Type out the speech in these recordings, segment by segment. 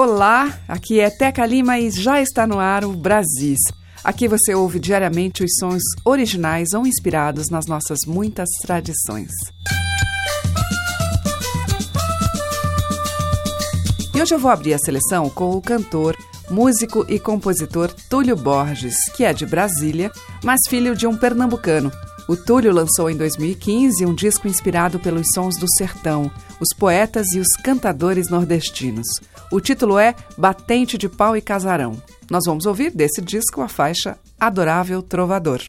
Olá, aqui é Teca Lima e já está no ar o Brasis. Aqui você ouve diariamente os sons originais ou inspirados nas nossas muitas tradições. E hoje eu vou abrir a seleção com o cantor, músico e compositor Túlio Borges, que é de Brasília, mas filho de um pernambucano. O Túlio lançou em 2015 um disco inspirado pelos sons do sertão, os poetas e os cantadores nordestinos. O título é Batente de Pau e Casarão. Nós vamos ouvir desse disco a faixa Adorável Trovador.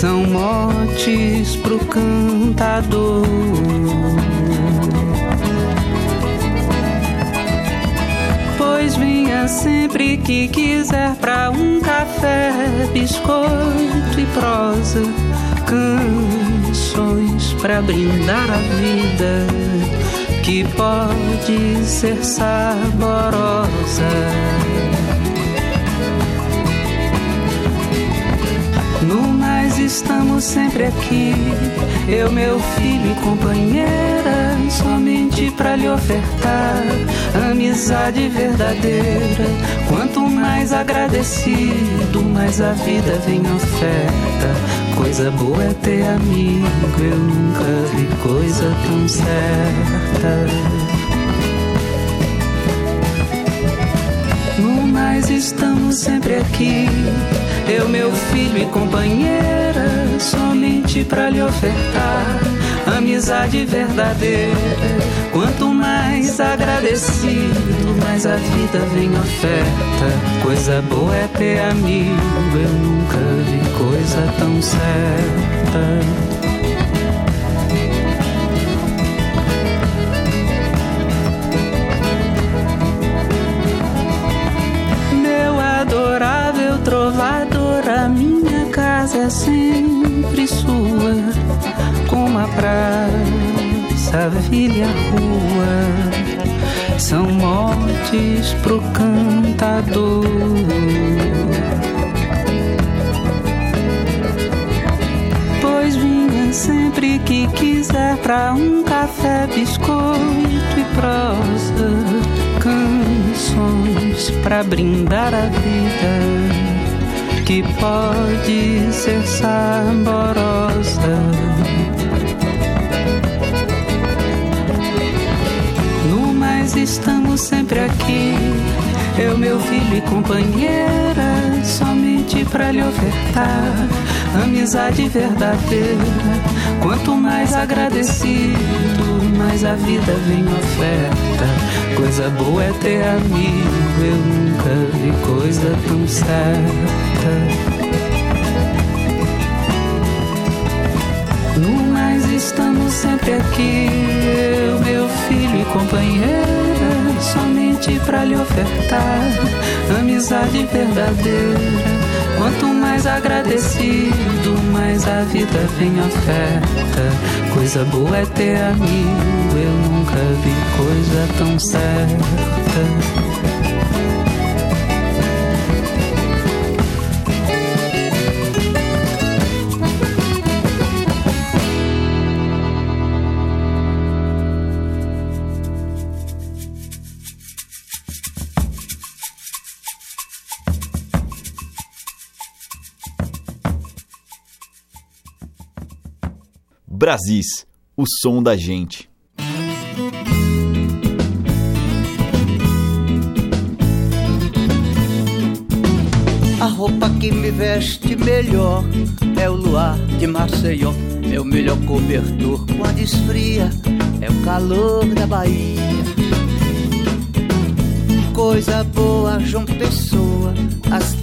São motes pro cantador. Pois vinha sempre que quiser pra um café, biscoito e prosa, canções pra brindar a vida que pode ser saborosa. Estamos sempre aqui, eu, meu filho e companheira, somente para lhe ofertar amizade verdadeira. Quanto mais agradecido, mais a vida vem oferta Coisa boa é ter amigo, eu nunca vi coisa tão certa. No mais estamos sempre aqui, eu, meu filho e companheira, somente para lhe ofertar amizade verdadeira. Quanto mais agradecido, mais a vida vem oferta. Coisa boa é ter amigo, eu nunca vi coisa tão certa. Casa é sempre sua, como a praça, a vila e a rua são mortes pro cantador. sempre que quiser pra um café, biscoito e prosa, canções pra brindar a vida que pode ser saborosa. No mais estamos sempre aqui, eu, meu filho e companheira, somente pra lhe ofertar amizade verdadeira. Quanto mais agradecido, mais a vida vem oferta. Coisa boa é ter amigo, eu nunca vi coisa tão certa. No mais estamos sempre aqui, eu, meu filho e companheira, somente pra lhe ofertar amizade verdadeira. Quanto mais agradecido, mais a vida vem oferta. Coisa boa é ter amigo, eu nunca vi coisa tão certa. Brasis, o som da gente. A roupa que me veste melhor é o luar de Maceió. Meu melhor cobertor quando esfria é o calor da Bahia. Coisa boa, João Pessoa, as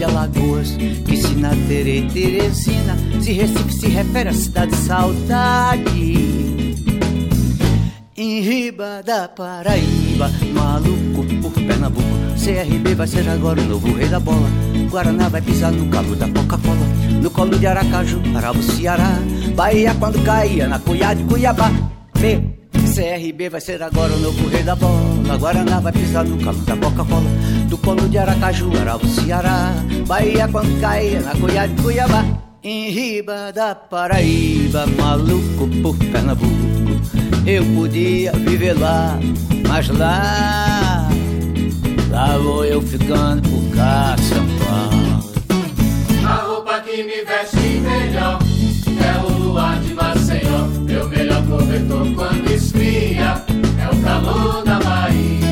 de Alagoas, Piscina, Tere, Teresina, se Recife se refere à cidade de saudade. Em riba da Paraíba, maluco por Pernambuco, CRB vai ser agora o novo rei da bola. Guaraná vai pisar no calo da Coca-Cola, no colo de Aracaju, Arabo, Ceará. Bahia quando caía na Cuiá de Cuiabá. B, CRB vai ser agora o novo rei da bola. Guaraná vai pisar no calo da Coca-Cola, do colo de Aracaju, Arabo, Ceará. Bahia na Cuiá de Cuiabá. Em riba da Paraíba, maluco por Pernambuco. Eu podia viver lá, mas lá, lá vou eu ficando por cá, São Paulo. A roupa que me veste melhor é o luar de Maceió. Meu melhor cobertor quando esfria é o calor da Bahia.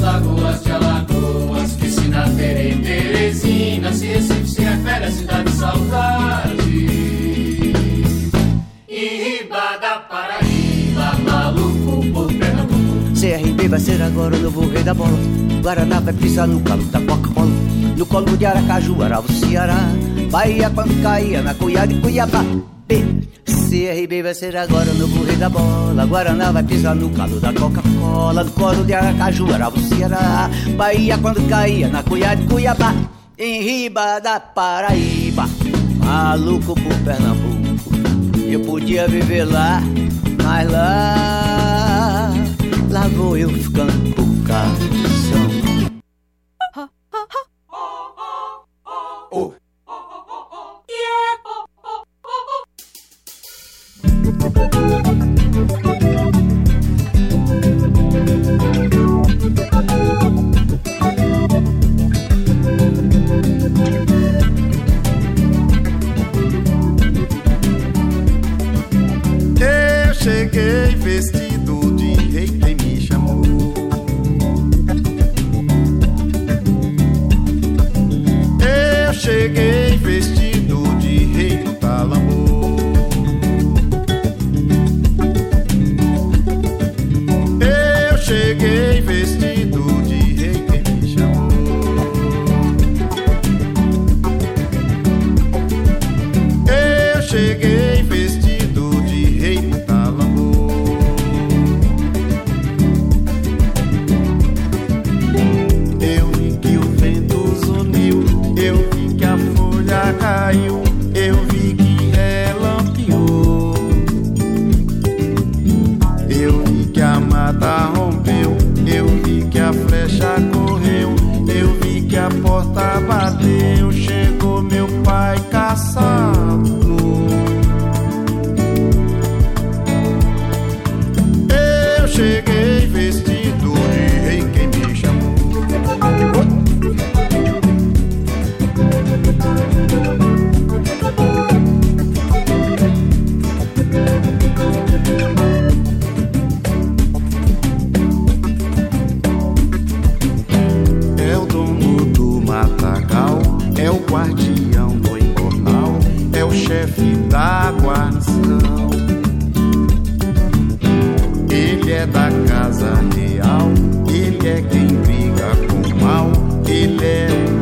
Lagoas de Alagoas, piscina Tere, Teresina, se Recife se refere à cidade de saudade. Em riba da Paraíba, maluco por Pernambuco. CRB vai ser agora o novo rei da bola. Guaraná vai pisar no calo da Coca-Cola, no colo de Aracaju, Aravo, Ceará. Bahia quando caía na Cuiá de Cuiabá. B. CRB vai ser agora o novo rei da bola. Guaraná vai pisar no calo da Coca-Cola, no colo de Aracaju, Aravo, Ceará. Bahia quando caía na Cuiá de Cuiabá. Em riba da Paraíba, maluco por Pernambuco. Eu podia viver lá, mas lá, lá vou eu ficando por cá. Eu chefe da guarnição. Ele é da casa real, ele é quem briga com o mal, ele é o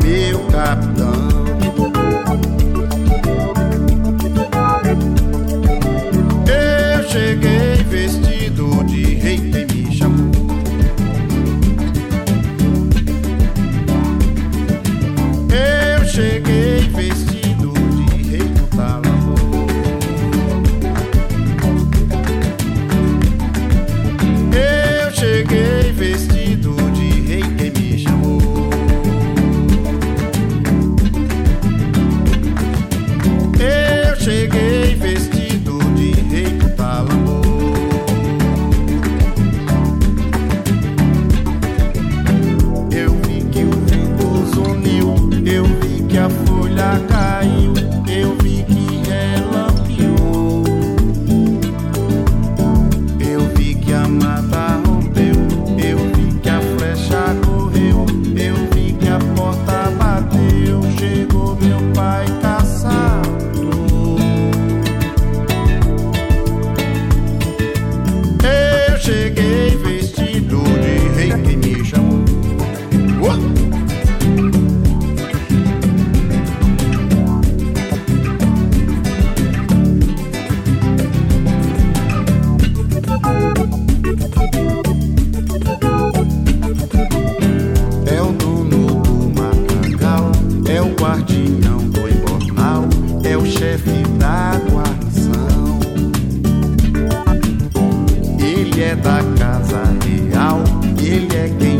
é da casa real, ele é quem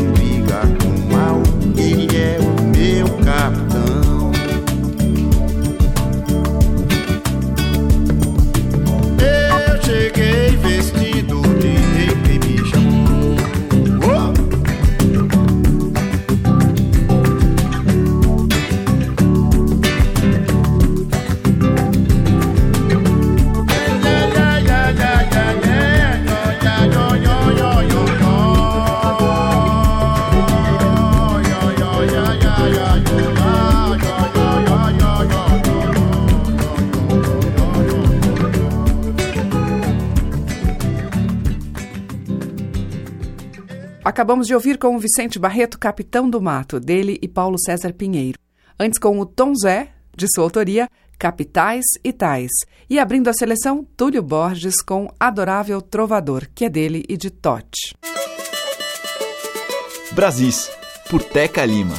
Acabamos de ouvir com o Vicente Barreto, Capitão do Mato, dele e Paulo César Pinheiro. Antes com o Tom Zé, de sua autoria, Capitais e Tais. E abrindo a seleção, Túlio Borges com Adorável Trovador, que é dele e de Tote. Brasis, por Teca Lima.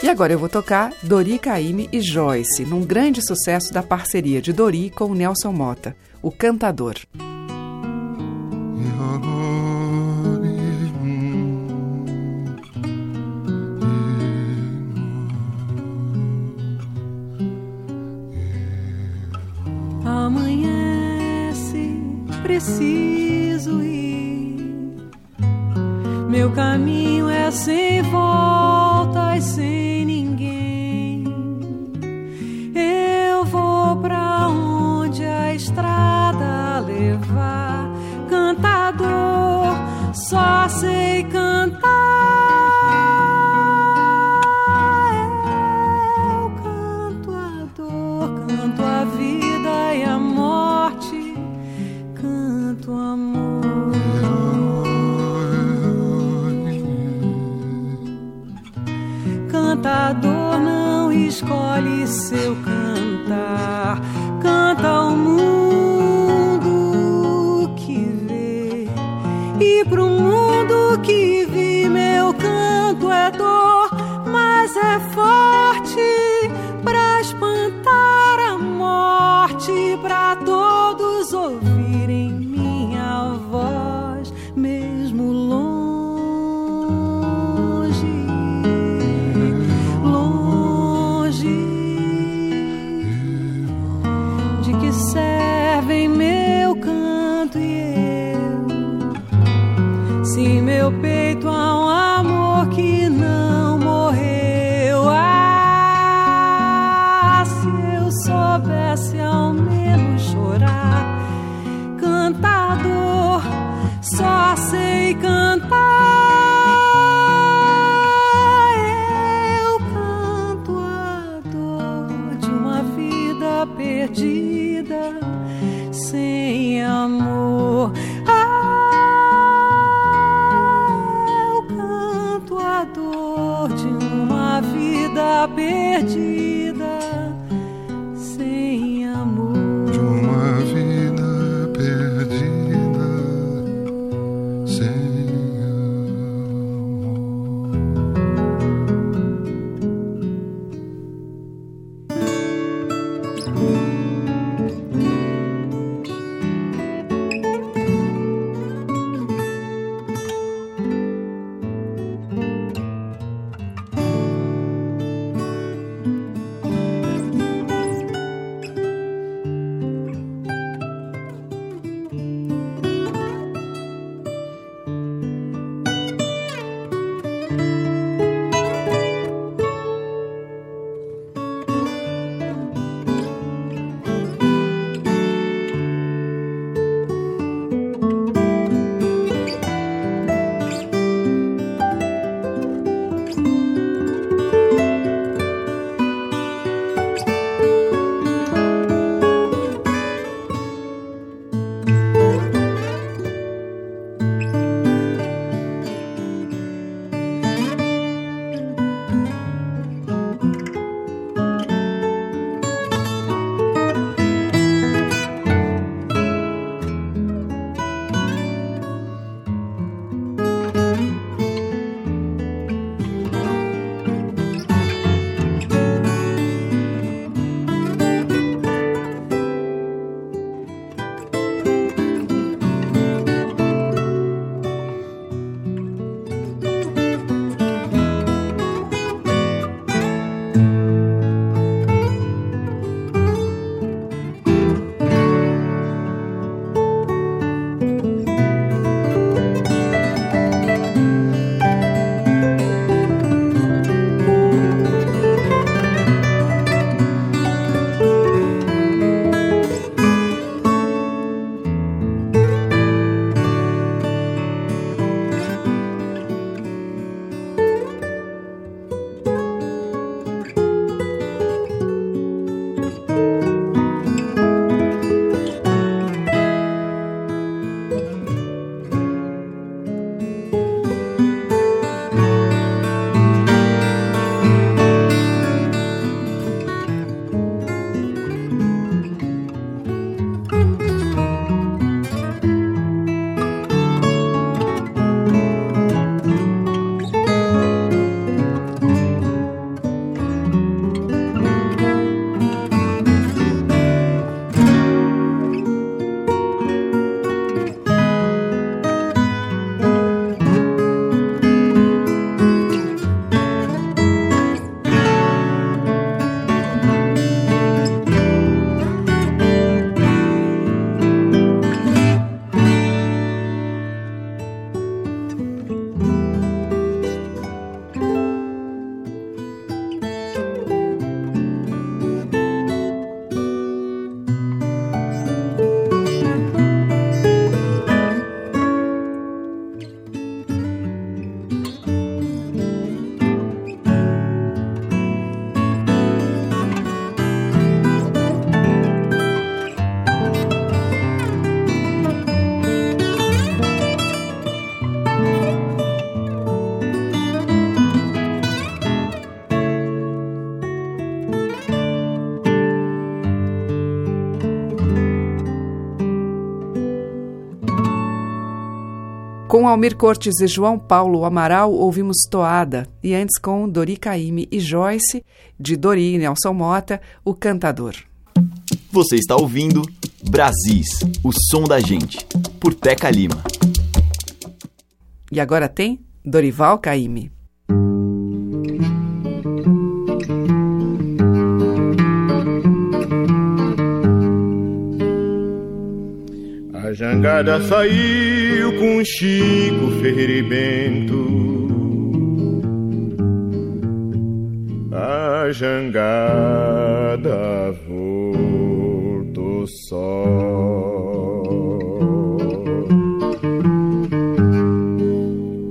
E agora eu vou tocar Dori Caymmi e Joyce, num grande sucesso da parceria de Dori com Nelson Mota, o cantador. Preciso ir. Meu caminho é sem volta e sem ninguém. Eu vou pra onde a estrada levar. Cantador, só sei cantar. Com Almir Cortes e João Paulo Amaral, ouvimos Toada, e antes com Dori Caymmi e Joyce, de Dori e Nelson Mota, O Cantador. Você está ouvindo Brasis, o som da gente, por Teca Lima. E agora tem Dorival Caymmi. A jangada saiu com Chico Ferreira e Bento. A jangada voltou só.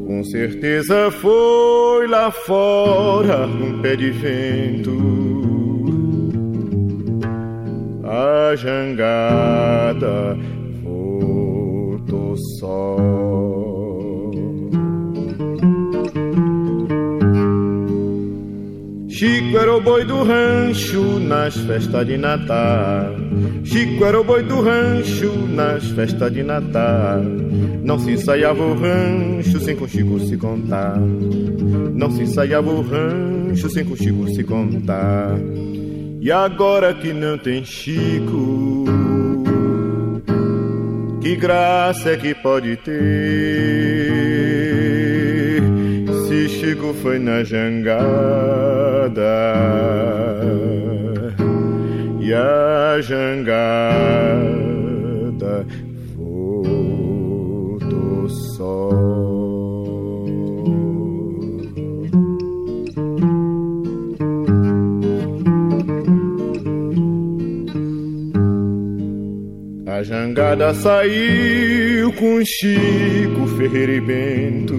Com certeza foi lá fora um pé de vento. A jangada só. Chico era o boi do rancho nas festas de Natal. Chico era o boi do rancho nas festas de Natal. Não se ensaiava o rancho sem com Chico se contar. Não se ensaiava o rancho sem com Chico se contar. E agora que não tem Chico, que graça é que pode ter? Se Chico foi na jangada e a jangada A jangada saiu com Chico Ferreira e Bento.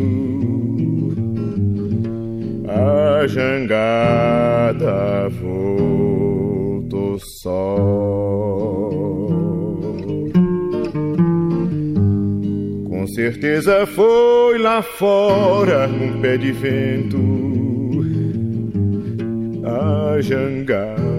A jangada voltou só. Com certeza foi lá fora um pé de vento. A jangada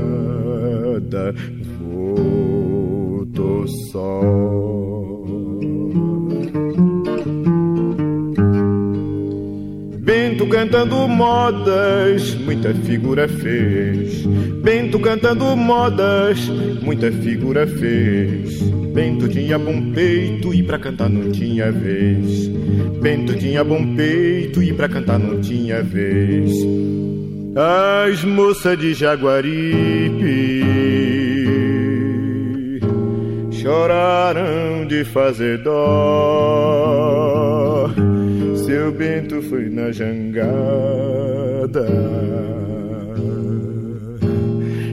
Bento cantando modas, muita figura fez. Bento cantando modas, muita figura fez. Bento tinha bom peito e pra cantar não tinha vez. Bento tinha bom peito e pra cantar não tinha vez. As moças de Jaguaripe choraram de fazer dó. Seu Bento foi na jangada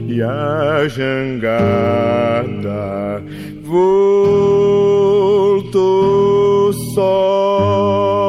e a jangada voltou só.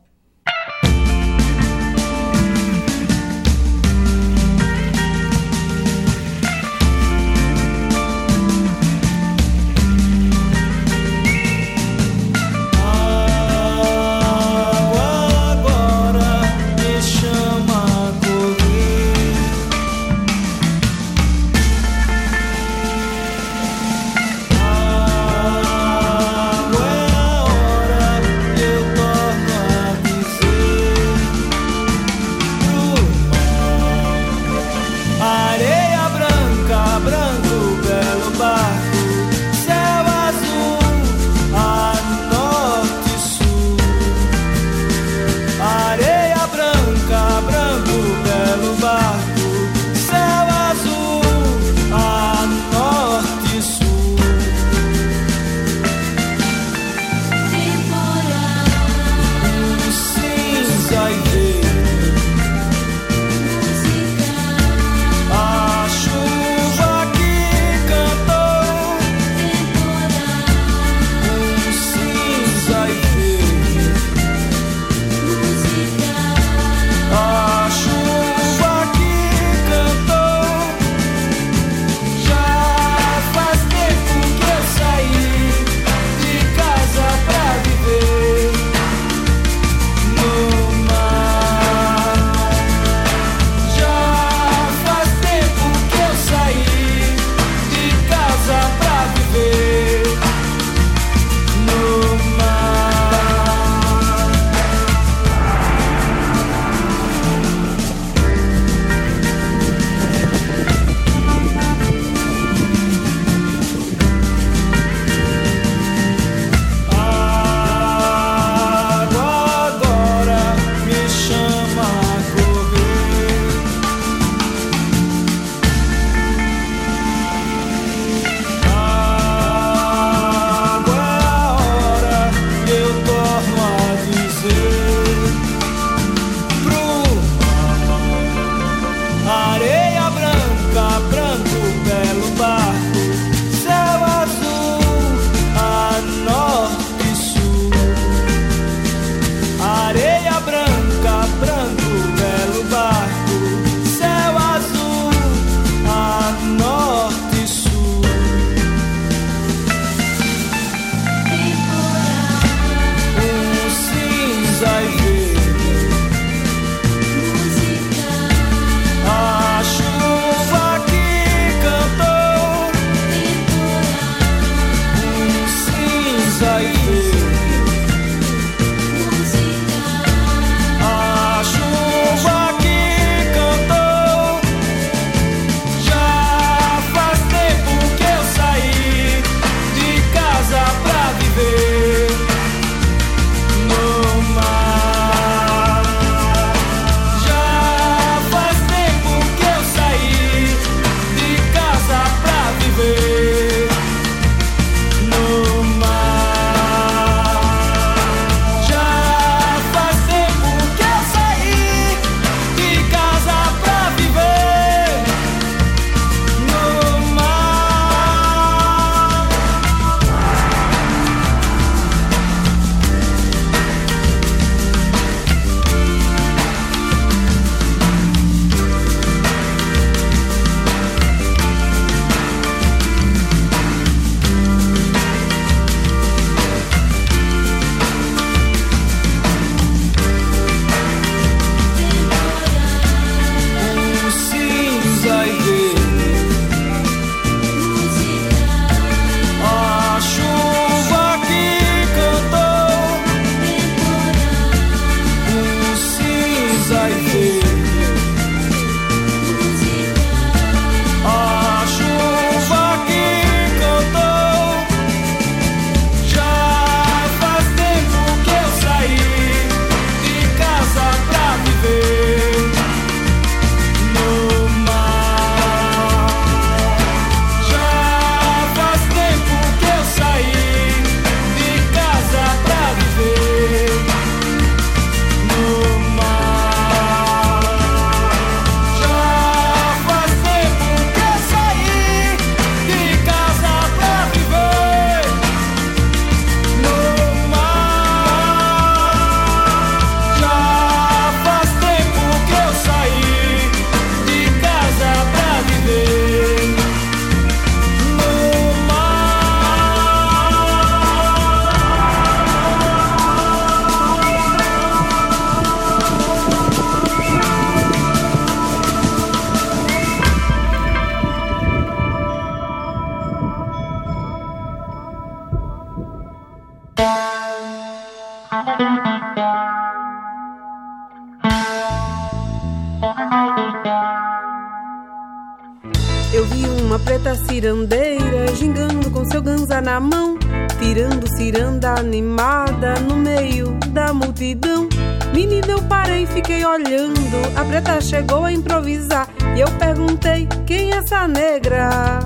Ciranda animada no meio da multidão. Menina, eu parei e fiquei olhando. A preta chegou a improvisar e eu perguntei: quem é essa negra?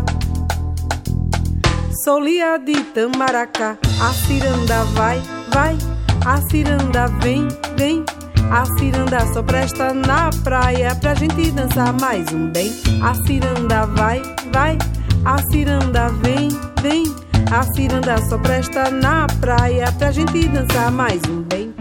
Sou Lia de Tamaracá. A ciranda vai, vai, a ciranda vem, vem. A ciranda só presta na praia pra gente dançar mais um bem. A ciranda vai, vai, a ciranda vem, vem. A ciranda só presta na praia pra gente dançar mais um bem.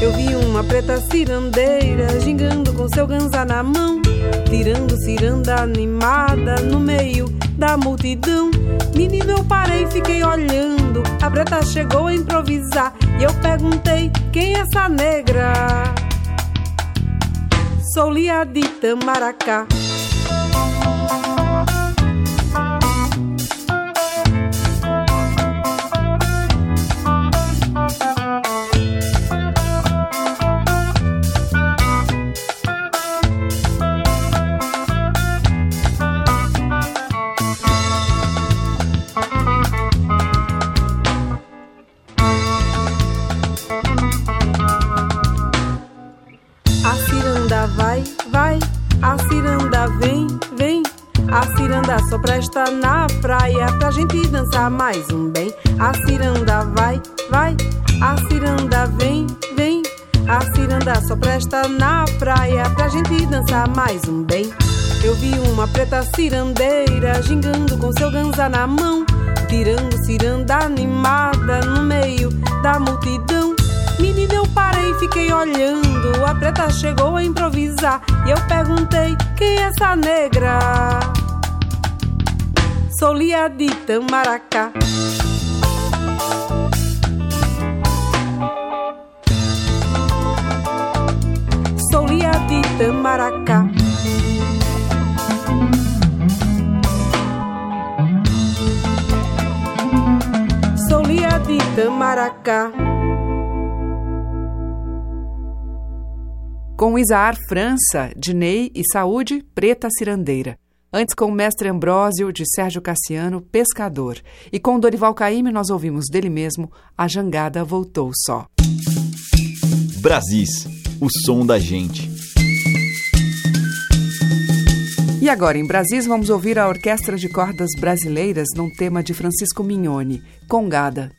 Eu vi uma preta cirandeira gingando com seu ganza na mão, tirando ciranda animada no meio da multidão. Menino, eu parei e fiquei olhando. A preta chegou a improvisar e eu perguntei: quem é essa negra? Sou Lia de Tamaracá. Mais um bem. A ciranda vai, vai, a ciranda vem, vem. A ciranda só presta na praia pra gente dançar mais um bem. Eu vi uma preta cirandeira gingando com seu ganza na mão, tirando ciranda animada no meio da multidão. Menina, eu parei fiquei olhando. A preta chegou a improvisar. E eu perguntei: quem é essa negra? Sou Lia de Tamaracá. Sou Lia de Tamaracá. Sou Lia de Tamaracá. Com Isaar França, Dinei e Saúde, Preta Cirandeira. Antes, com o mestre Ambrósio, de Sérgio Cassiano, Pescador. E com Dorival Caymmi, nós ouvimos dele mesmo, A Jangada Voltou Só. Brasis, o som da gente. E agora, em Brasis, vamos ouvir a Orquestra de Cordas Brasileiras num tema de Francisco Mignoni, Congada.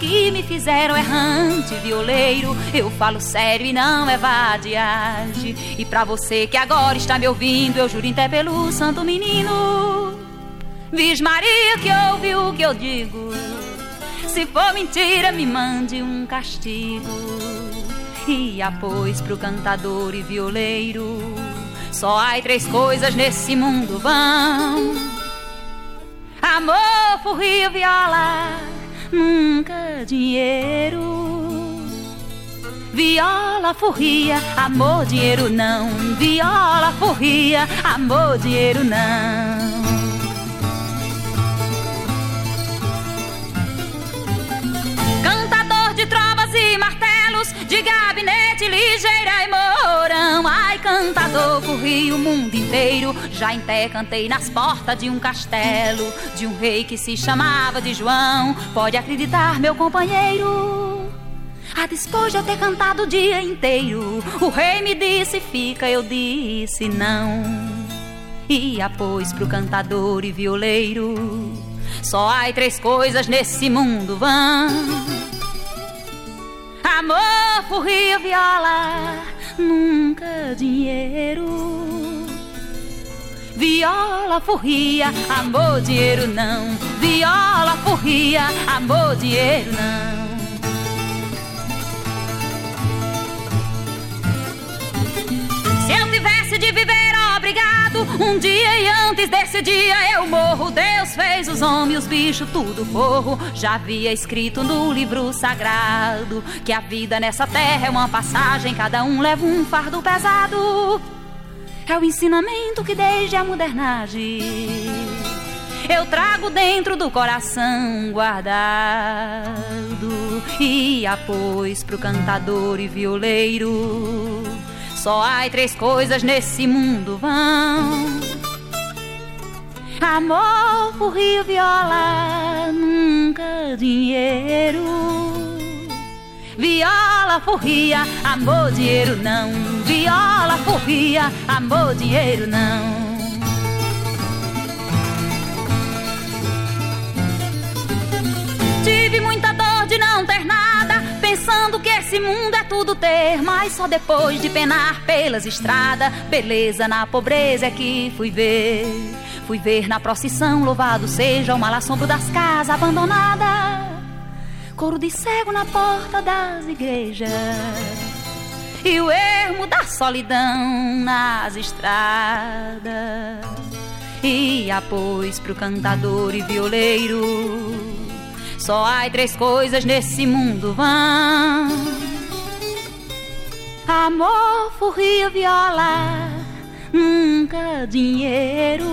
Que me fizeram errante violeiro. Eu falo sério e não é vadiagem. E pra você que agora está me ouvindo, eu juro até pelo santo menino. Vis Maria que ouve o que eu digo. Se for mentira, me mande um castigo. E após pro cantador e violeiro. Só há três coisas nesse mundo vão: amor, furrio, viola, nunca dinheiro. Viola, furria, amor, dinheiro não. Viola, furria, amor, dinheiro não. De gabinete ligeira e mourão. Ai, cantador, corri o mundo inteiro. Já em pé cantei nas portas de um castelo, de um rei que se chamava de João. Pode acreditar, meu companheiro. A depois de eu ter cantado o dia inteiro, o rei me disse fica, eu disse não. E após pro cantador e violeiro, só há três coisas nesse mundo vão: amor, furria, viola, nunca dinheiro. Viola, furria, amor, dinheiro não. Viola, furria, amor, dinheiro não. Se eu tivesse de viver um dia e antes desse dia eu morro. Deus fez os homens, os bichos, tudo forro. Já havia escrito no livro sagrado que a vida nessa terra é uma passagem, cada um leva um fardo pesado. É o ensinamento que desde a modernagem eu trago dentro do coração guardado e após pro cantador e violeiro. Só há três coisas nesse mundo vão: amor, furrio, viola, nunca dinheiro. Viola, furria, amor, dinheiro não. Viola, furria, amor, dinheiro não. Tive muita pensando que esse mundo é tudo ter, mas só depois de penar pelas estradas, beleza na pobreza é que fui ver. Fui ver na procissão, louvado seja o mal assombro das casas abandonadas. Coro de cego na porta das igrejas. E o ermo da solidão nas estradas. E após pro cantador e violeiro. Só há três coisas nesse mundo vão: amor, furria, viola, nunca dinheiro.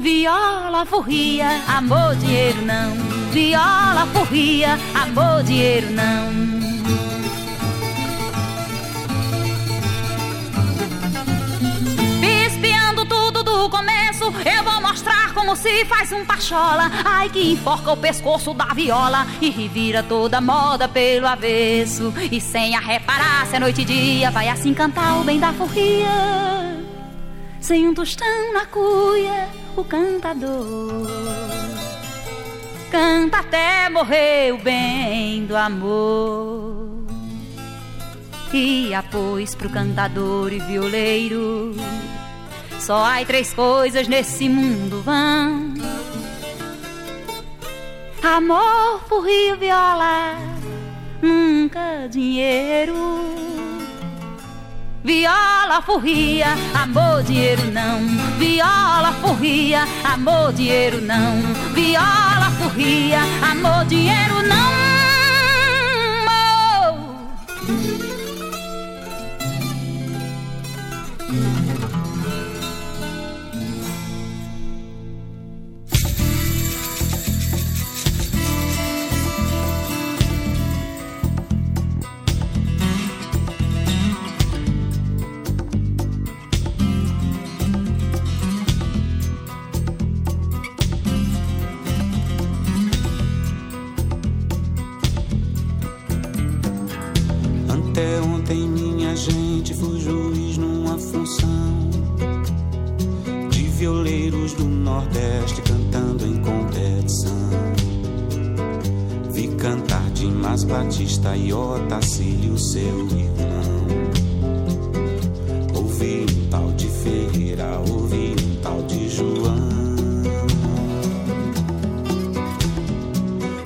Viola, furria, amor, dinheiro não. Viola, furria, amor, dinheiro não. Começo, eu vou mostrar como se faz um pachola. Ai, que enforca o pescoço da viola e revira toda moda pelo avesso. E sem a reparar se é noite e dia, vai assim cantar o bem da furria. Sem um tostão na cuia, o cantador canta até morrer o bem do amor. E após pro cantador e violeiro, só há três coisas nesse mundo vão: amor, furrio, viola, nunca dinheiro. Viola, furria, amor, dinheiro não. Viola, furria, amor, dinheiro não. Viola, furria, amor, dinheiro não. Nordeste cantando em tradição. Vi cantar Dimas Batista e Otacílio, seu irmão. Ouvi um tal de Ferreira, ouvi um tal de João.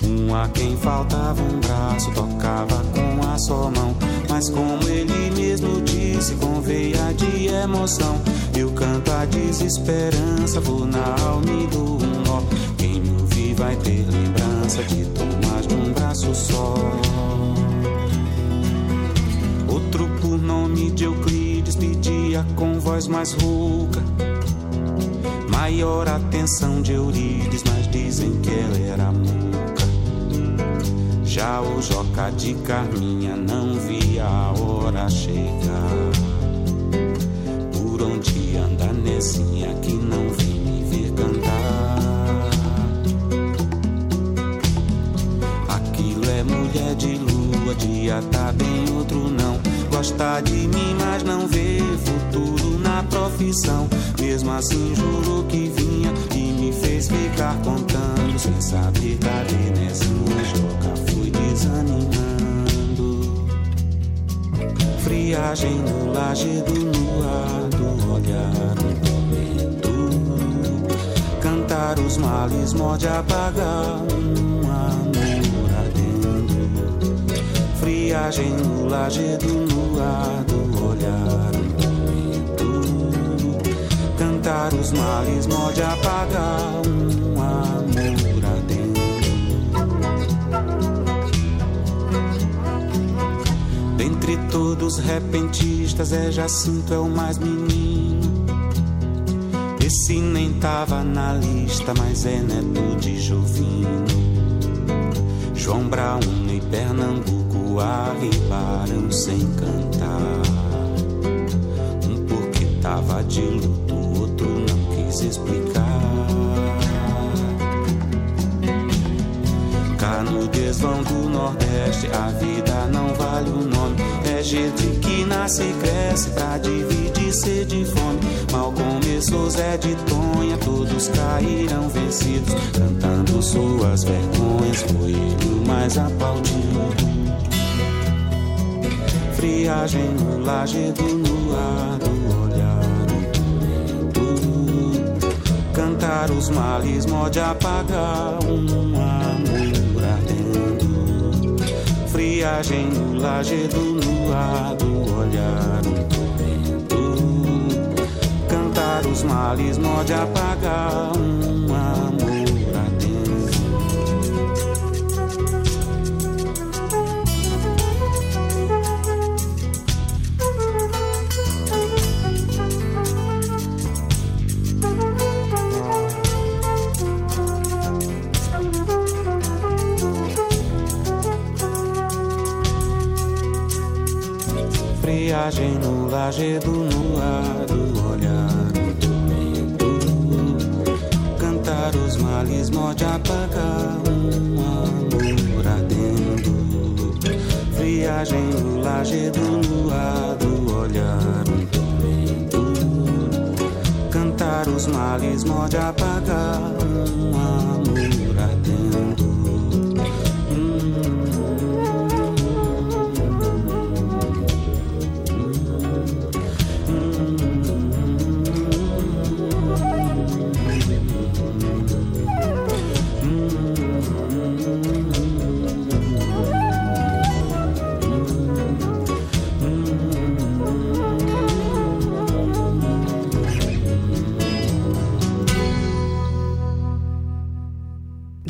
Um a quem faltava um braço, tocava com a sua mão. Mas como ele mesmo disse, com veia de emoção, eu canto a desesperança, vou na alma e dou um nó. Quem me ouvir vai ter lembrança de Tomás de um braço só. Outro por nome de Euclides pedia com voz mais rouca. Maior atenção de Eurides, mas dizem que ela era muca. Já o Joca de Carminha não via a hora chegar. Nezinha que não vem me ver cantar? Aquilo é mulher de lua, dia tá bem, outro não. Gosta de mim, mas não vê futuro na profissão. Mesmo assim, jurou que vinha e me fez ficar contando. Sem saber cadê Nezinha, Joca fui desanimando. Friagem no lajedo no ar do olhar. Cantar os males morde apagar um amor ardendo. Friagem no lajedo no ar do olhar tormento. Cantar os males morde apagar um amor ardendo. Dentre todos repentistas, é Jacinto é o mais menino. Esse nem tava na lista, mas é neto de Jovino. João Brauna e Pernambuco arribaram sem cantar. Um porque tava de luto, outro não quis explicar. Cá no desvão do Nordeste, a vida não vale o nome. É gente que nasce e cresce pra dividir sede e fome. Mal começou Zé de Tonha, todos caíram vencidos. Cantando suas vergonhas, foi ele o mais aplaudido. Friagem no lajedo no ar do olhar tormento. Cantar os males morde apagar um amor ardendo. Friagem no lajedo no ar do olhar no tormento. Cantar os males morde apagar um Friagem no lajedo no ar do olhar no tormento. Cantar os males morde apagar um amor ardendo. Friagem no lajedo no ar do olhar no tormento. Cantar os males morde apagar um amor ardendo.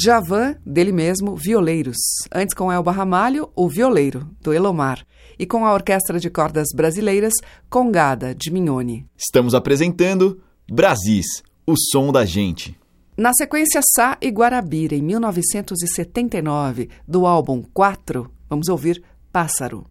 Javan, dele mesmo, Violeiros. Antes com Elba Ramalho, O Violeiro, do Elomar. E com a Orquestra de Cordas Brasileiras, Congada, de Mignone. Estamos apresentando Brasis, o som da gente. Na sequência, Sá e Guarabira, em 1979, do álbum 4, vamos ouvir Pássaro.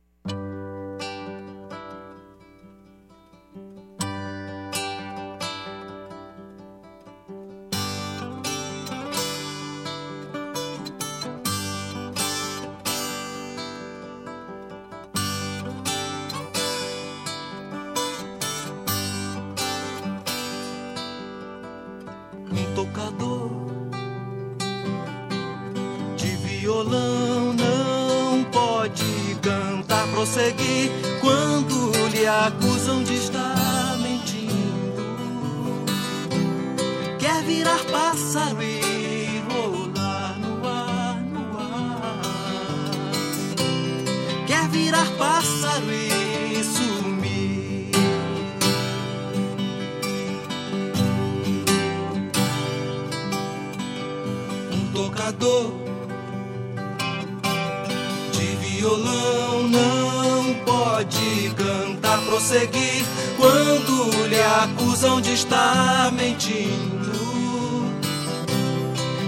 Violão não pode cantar, prosseguir quando lhe acusam de estar mentindo.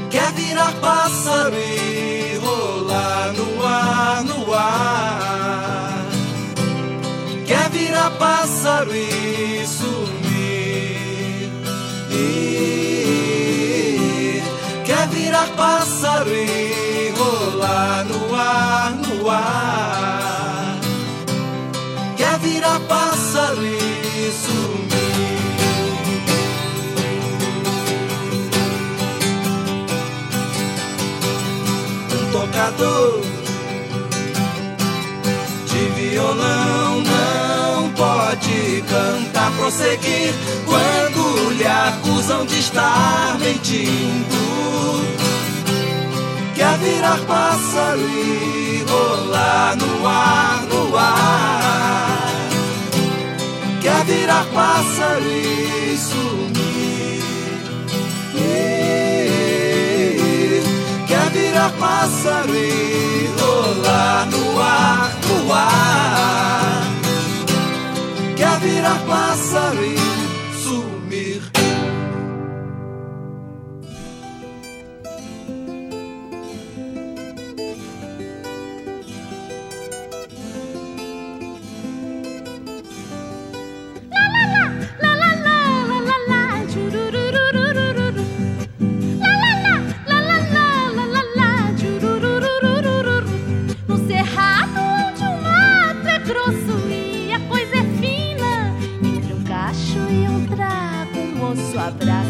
Quer virar pássaro e rolar no ar, no ar. Quer virar pássaro e sumir. E quer virar pássaro e rolar no no ar. Quer virar pássaro e sumir. Um tocador de violão não pode cantar, prosseguir quando lhe acusam de estar mentindo. Virar pássaro e rolar no ar, no ar. Quer virar pássaro e sumir. Quer virar pássaro e rolar no ar, no ar. Quer virar pássaro e But I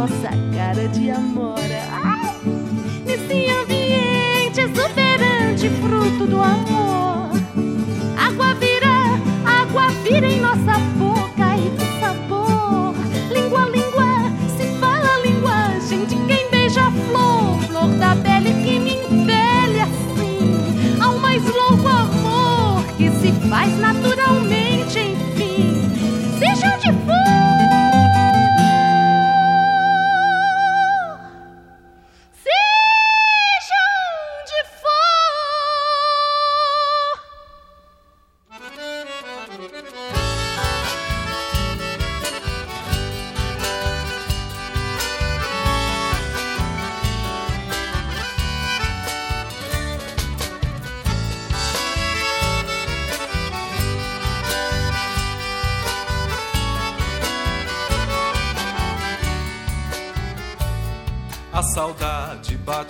nossa cara de amora. Ai, nesse ambiente exuberante, fruto do amor, água vira, água vira em nossa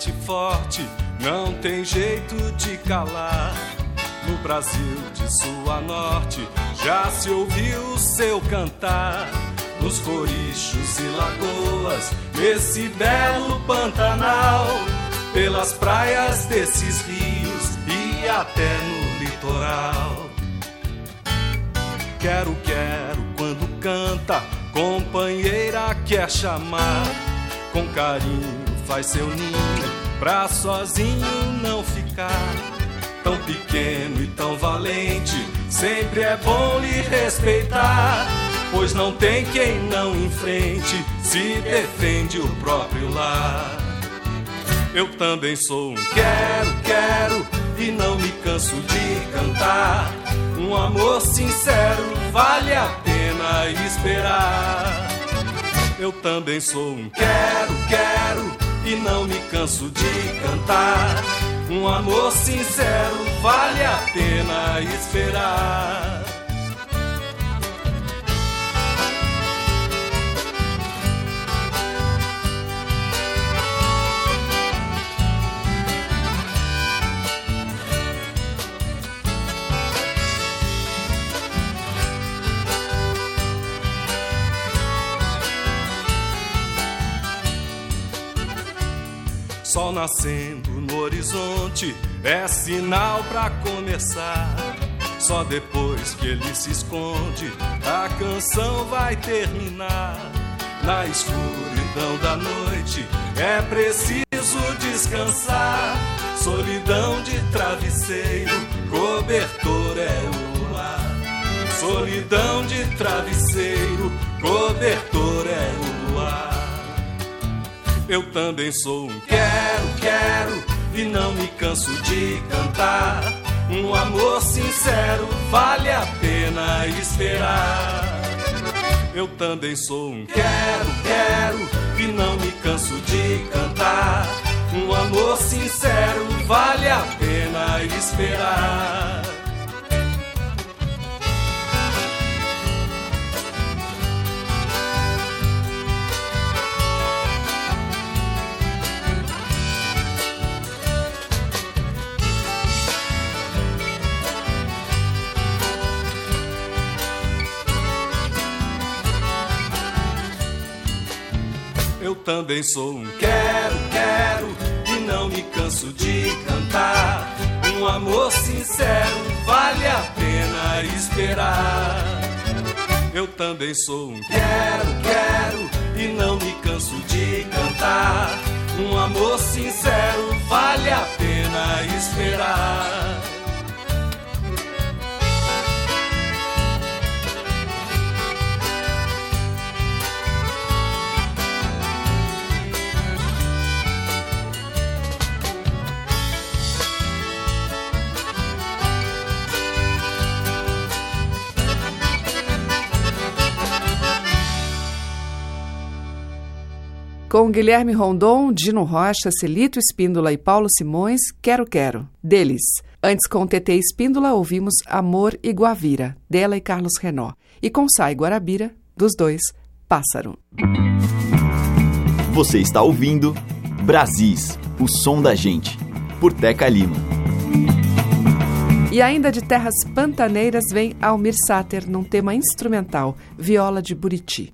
bate forte, não tem jeito de calar. No Brasil de sul a norte já se ouviu seu cantar. Nos corichos e lagoas, nesse belo Pantanal, pelas praias desses rios e até no litoral. Quero, quero quando canta, companheira quer chamar. Com carinho faz seu ninho, pra sozinho não ficar. Tão pequeno e tão valente, sempre é bom lhe respeitar. Pois não tem quem não enfrente, se defende o próprio lar. Eu também sou um quero, quero, e não me canso de cantar. Um amor sincero vale a pena esperar. Eu também sou um quero, quero, e não me canso de cantar. Um amor sincero vale a pena esperar. Sol nascendo no horizonte é sinal pra começar. Só depois que ele se esconde, a canção vai terminar. Na escuridão da noite é preciso descansar. Solidão de travesseiro, cobertor é o luar. Solidão de travesseiro, cobertor é o. Eu também sou um quero, quero e não me canso de cantar. Um amor sincero vale a pena esperar. Eu também sou um quero, quero e não me canso de cantar. Um amor sincero vale a pena esperar. Eu também sou um quero, quero e não me canso de cantar. Um amor sincero vale a pena esperar. Eu também sou um quero, quero e não me canso de cantar. Um amor sincero vale a pena esperar. Com Guilherme Rondon, Dino Rocha, Celito Espíndola e Paulo Simões, Quero Quero, deles. Antes, com TT Espíndola, ouvimos Amor e Guavira, dela e Carlos Renó. E com Sai Guarabira, dos dois, Pássaro. Você está ouvindo Brasis, o som da gente, por Teca Lima. E ainda de terras pantaneiras vem Almir Sater num tema instrumental, Viola de Buriti.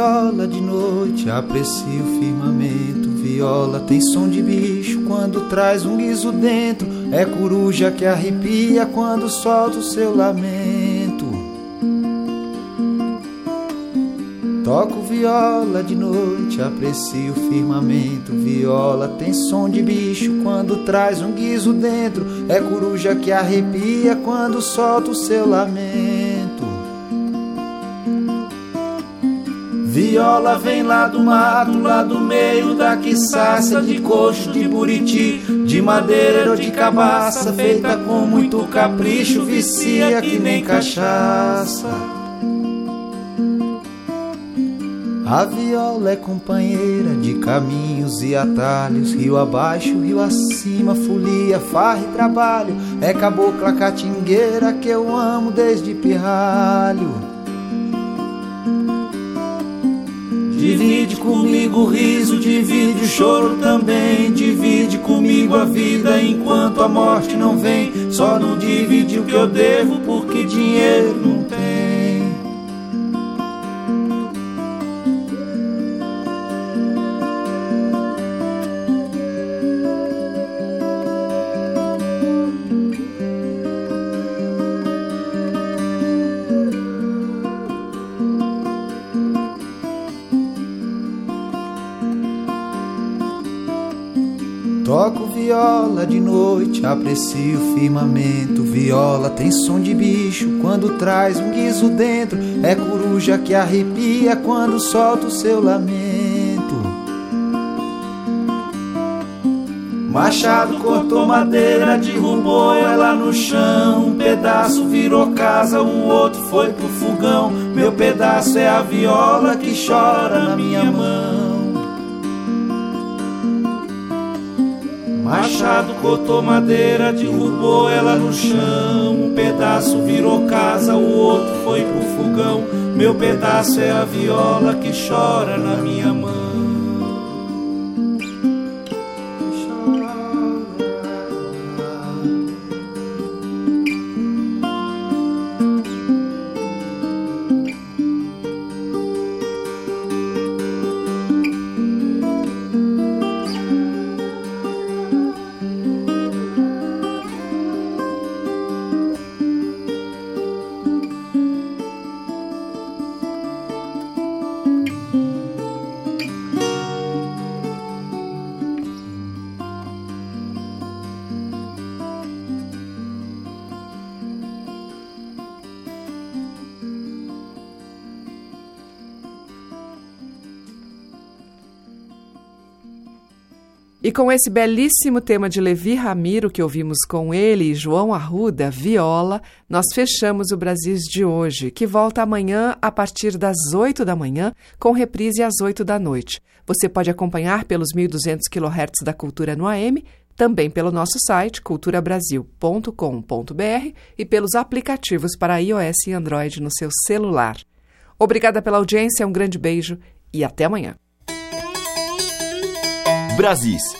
Viola de noite, aprecio o firmamento. Viola tem som de bicho quando traz um guiso dentro. É coruja que arrepia quando solta o seu lamento. Toco viola de noite, aprecio o firmamento. Viola tem som de bicho quando traz um guiso dentro. É coruja que arrepia quando solta o seu lamento. Viola vem lá do mato, lá do meio da quiçaça De coxo, de buriti, de madeira ou de cabaça Feita com muito capricho, vicia que nem cachaça. A viola é companheira de caminhos e atalhos Rio abaixo, rio acima, folia, farra e trabalho. É cabocla catingueira que eu amo desde pirralho Divide comigo o riso, divide o choro também. Divide comigo a vida enquanto a morte não vem. Só não divide o que eu devo, porque dinheiro não viola de noite, aprecio o firmamento. Viola tem som de bicho quando traz um guiso dentro. É coruja que arrepia quando solta o seu lamento. Machado cortou madeira, derrubou ela no chão. Um pedaço virou casa, o outro foi pro fogão. Meu pedaço é a viola que chora na minha mão. Machado cortou madeira, derrubou ela no chão. Um pedaço virou casa, o outro foi pro fogão. Meu pedaço é a viola que chora na minha mão. Com esse belíssimo tema de Levi Ramiro que ouvimos com ele e João Arruda, viola, nós fechamos o Brasis de hoje, que volta amanhã a partir das 8 da manhã, com reprise às 8 da noite. Você pode acompanhar pelos 1.200 kHz da Cultura no AM, também pelo nosso site culturabrasil.com.br e pelos aplicativos para iOS e Android no seu celular. Obrigada pela audiência, um grande beijo e até amanhã. Brasis.